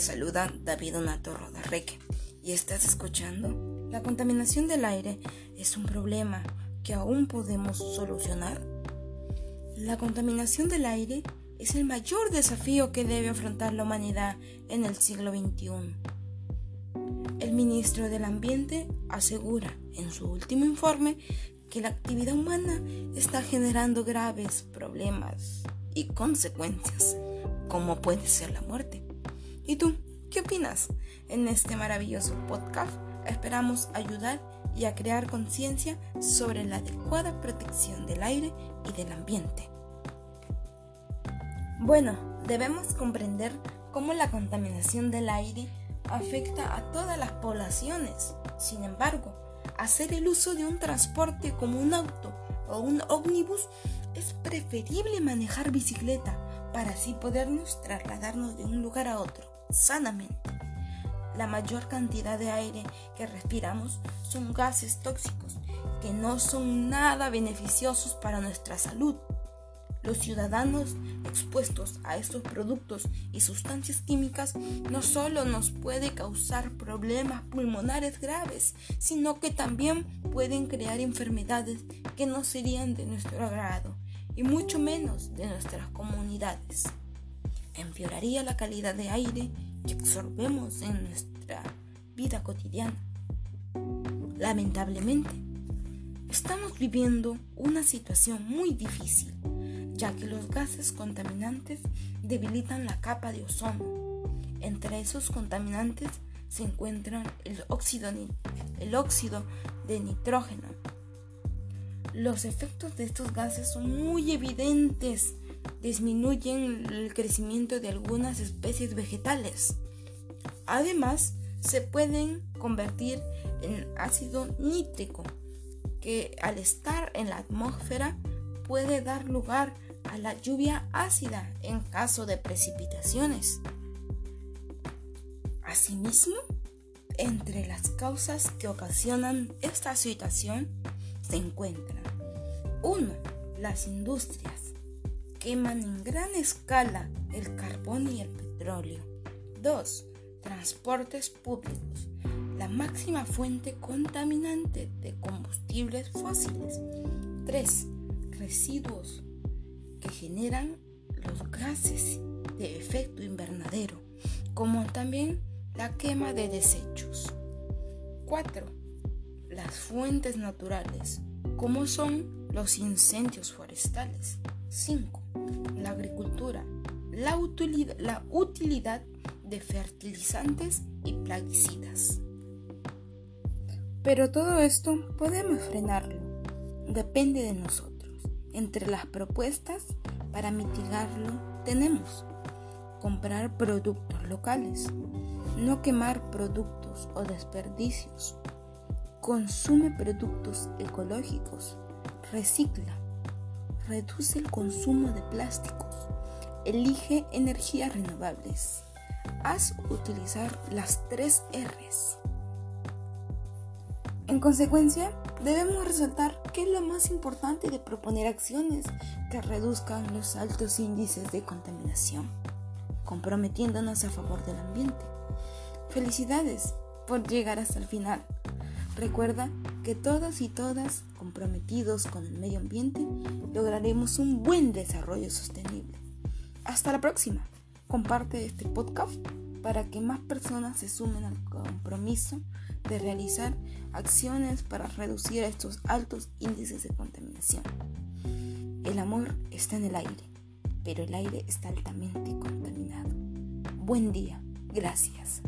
Saluda David Donato Rodarreque y estás escuchando. La contaminación del aire es un problema que aún podemos solucionar. La contaminación del aire es el mayor desafío que debe afrontar la humanidad en el siglo XXI. El ministro del Ambiente asegura en su último informe que la actividad humana está generando graves problemas y consecuencias, como puede ser la muerte. ¿Y tú? ¿Qué opinas? En este maravilloso podcast esperamos ayudar y a crear conciencia sobre la adecuada protección del aire y del ambiente. Bueno, debemos comprender cómo la contaminación del aire afecta a todas las poblaciones. Sin embargo, hacer el uso de un transporte como un auto o un ómnibus es preferible manejar bicicleta para así podernos trasladarnos de un lugar a otro sanamente. La mayor cantidad de aire que respiramos son gases tóxicos que no son nada beneficiosos para nuestra salud. Los ciudadanos expuestos a estos productos y sustancias químicas no solo nos puede causar problemas pulmonares graves, sino que también pueden crear enfermedades que no serían de nuestro agrado y mucho menos de nuestras comunidades. Empeoraría la calidad de aire que absorbemos en nuestra vida cotidiana. Lamentablemente, estamos viviendo una situación muy difícil ya que los gases contaminantes debilitan la capa de ozono. Entre esos contaminantes se encuentran el óxido, el óxido de nitrógeno. Los efectos de estos gases son muy evidentes. Disminuyen el crecimiento de algunas especies vegetales. Además, se pueden convertir en ácido nítrico, que al estar en la atmósfera puede dar lugar a la lluvia ácida en caso de precipitaciones. Asimismo, entre las causas que ocasionan esta situación se encuentran 1. Las industrias queman en gran escala el carbón y el petróleo. 2. Transportes públicos, la máxima fuente contaminante de combustibles fósiles. 3. Residuos que generan los gases de efecto invernadero, como también la quema de desechos. 4. Las fuentes naturales, como son los incendios forestales. 5. La agricultura, la utilidad, la utilidad de fertilizantes y plaguicidas. Pero todo esto podemos frenarlo, depende de nosotros. Entre las propuestas para mitigarlo tenemos comprar productos locales, no quemar productos o desperdicios, consume productos ecológicos, recicla, reduce el consumo de plásticos, elige energías renovables, haz utilizar las tres R's. En consecuencia, debemos resaltar que es lo más importante de proponer acciones que reduzcan los altos índices de contaminación, comprometiéndonos a favor del ambiente. Felicidades por llegar hasta el final. Recuerda que todos y todas comprometidos con el medio ambiente lograremos un buen desarrollo sostenible. Hasta la próxima. Comparte este podcast para que más personas se sumen al compromiso de realizar acciones para reducir estos altos índices de contaminación. El amor está en el aire, pero el aire está altamente contaminado. Buen día, gracias.